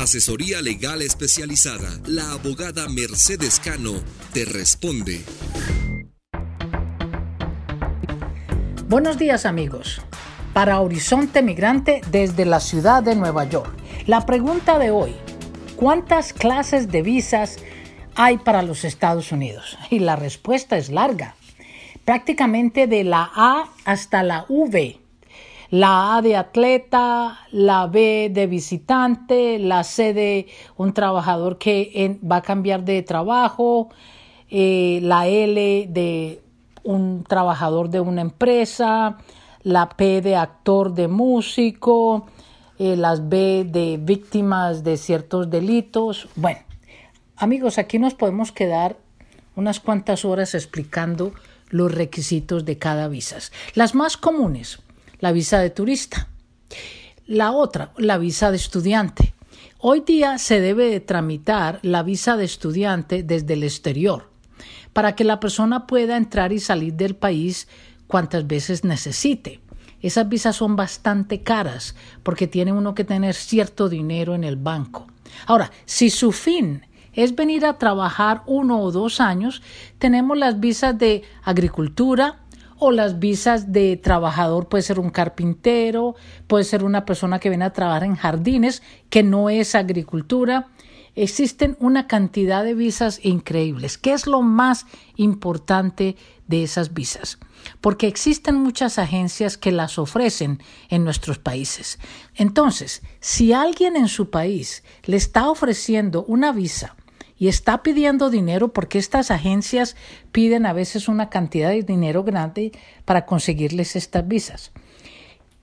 Asesoría legal especializada. La abogada Mercedes Cano te responde. Buenos días amigos. Para Horizonte Migrante desde la ciudad de Nueva York. La pregunta de hoy, ¿cuántas clases de visas hay para los Estados Unidos? Y la respuesta es larga. Prácticamente de la A hasta la V la A de atleta, la B de visitante, la C de un trabajador que va a cambiar de trabajo, eh, la L de un trabajador de una empresa, la P de actor de músico, eh, las B de víctimas de ciertos delitos. Bueno, amigos, aquí nos podemos quedar unas cuantas horas explicando los requisitos de cada visa. Las más comunes, la visa de turista. La otra, la visa de estudiante. Hoy día se debe de tramitar la visa de estudiante desde el exterior para que la persona pueda entrar y salir del país cuantas veces necesite. Esas visas son bastante caras porque tiene uno que tener cierto dinero en el banco. Ahora, si su fin es venir a trabajar uno o dos años, tenemos las visas de agricultura, o las visas de trabajador puede ser un carpintero, puede ser una persona que viene a trabajar en jardines, que no es agricultura. Existen una cantidad de visas increíbles. ¿Qué es lo más importante de esas visas? Porque existen muchas agencias que las ofrecen en nuestros países. Entonces, si alguien en su país le está ofreciendo una visa y está pidiendo dinero porque estas agencias piden a veces una cantidad de dinero grande para conseguirles estas visas.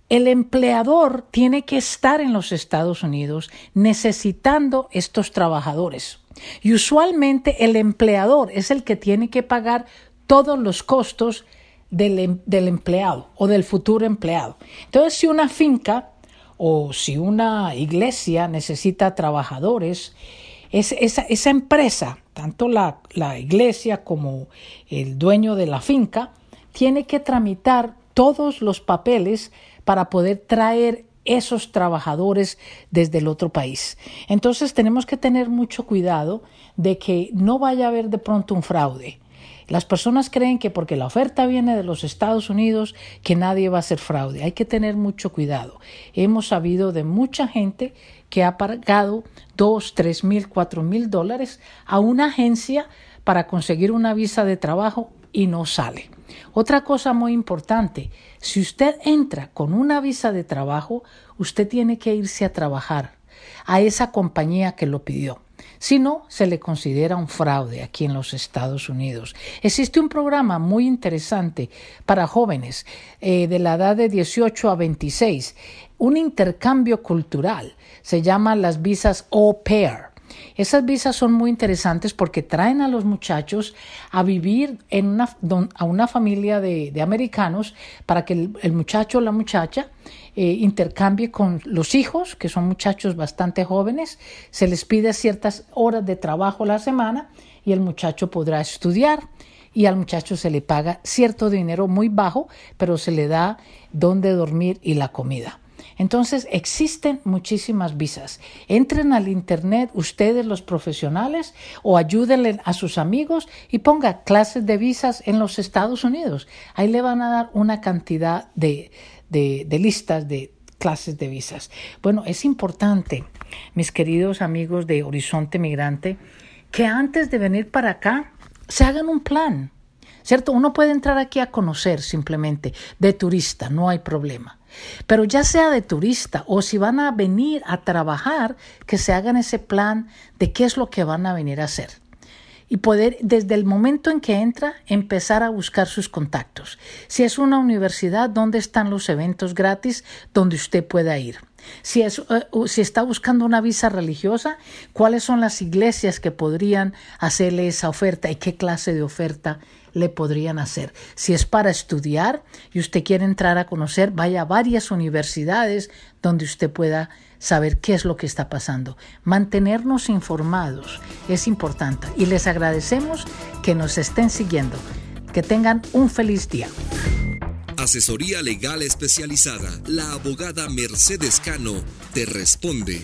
El empleador tiene que estar en los Estados Unidos necesitando estos trabajadores. Y usualmente el empleador es el que tiene que pagar todos los costos del, em, empleado o del futuro empleado. Entonces, si una finca o si una iglesia necesita trabajadores, es, esa, esa, empresa, tanto la, la iglesia como el dueño de la finca, tiene que tramitar todos los papeles para poder traer esos trabajadores desde el otro país. Entonces tenemos que tener mucho cuidado de que no vaya a haber de pronto un fraude. Las personas creen que porque la oferta viene de los Estados Unidos, que nadie va a hacer fraude. Hay que tener mucho cuidado. Hemos sabido de mucha gente que ha pagado dos, tres mil, cuatro mil dólares a una agencia para conseguir una visa de trabajo y no sale. Otra cosa muy importante, si usted entra con una visa de trabajo, usted tiene que irse a trabajar a esa compañía que lo pidió. Si no, se le considera un fraude aquí en los Estados Unidos. Existe un programa muy interesante para jóvenes eh, de la edad de 18 a 26, un intercambio cultural. Se llama las visas au pair. Esas visas son muy interesantes porque traen a los muchachos a vivir en una, a una familia de, americanos para que el, muchacho o la muchacha eh, intercambie con los hijos, que son muchachos bastante jóvenes. Se les pide ciertas horas de trabajo la semana y el muchacho podrá estudiar y al muchacho se le paga cierto dinero muy bajo, pero se le da donde dormir y la comida. Entonces existen muchísimas visas. Entren al Internet ustedes los profesionales o ayúdenle a sus amigos y ponga clases de visas en los Estados Unidos. Ahí le van a dar una cantidad de, de, de listas de clases de visas. Bueno, es importante, mis queridos amigos de Horizonte Migrante, que antes de venir para acá se hagan un plan. ¿Cierto? Uno puede entrar aquí a conocer simplemente de turista, no hay problema. Pero ya sea de turista o si van a venir a trabajar, que se hagan ese plan de qué es lo que van a venir a hacer. Y poder, desde el momento en que entra, empezar a buscar sus contactos. Si es una universidad, ¿dónde están los eventos gratis donde usted pueda ir? Si, es, eh, si está buscando una visa religiosa, ¿cuáles son las iglesias que podrían hacerle esa oferta y qué clase de oferta le podrían hacer. Si es para estudiar y usted quiere entrar a conocer, vaya a varias universidades donde usted pueda saber qué es lo que está pasando. Mantenernos informados es importante y les agradecemos que nos estén siguiendo. Que tengan un feliz día. Asesoría legal especializada. La abogada Mercedes Cano te responde.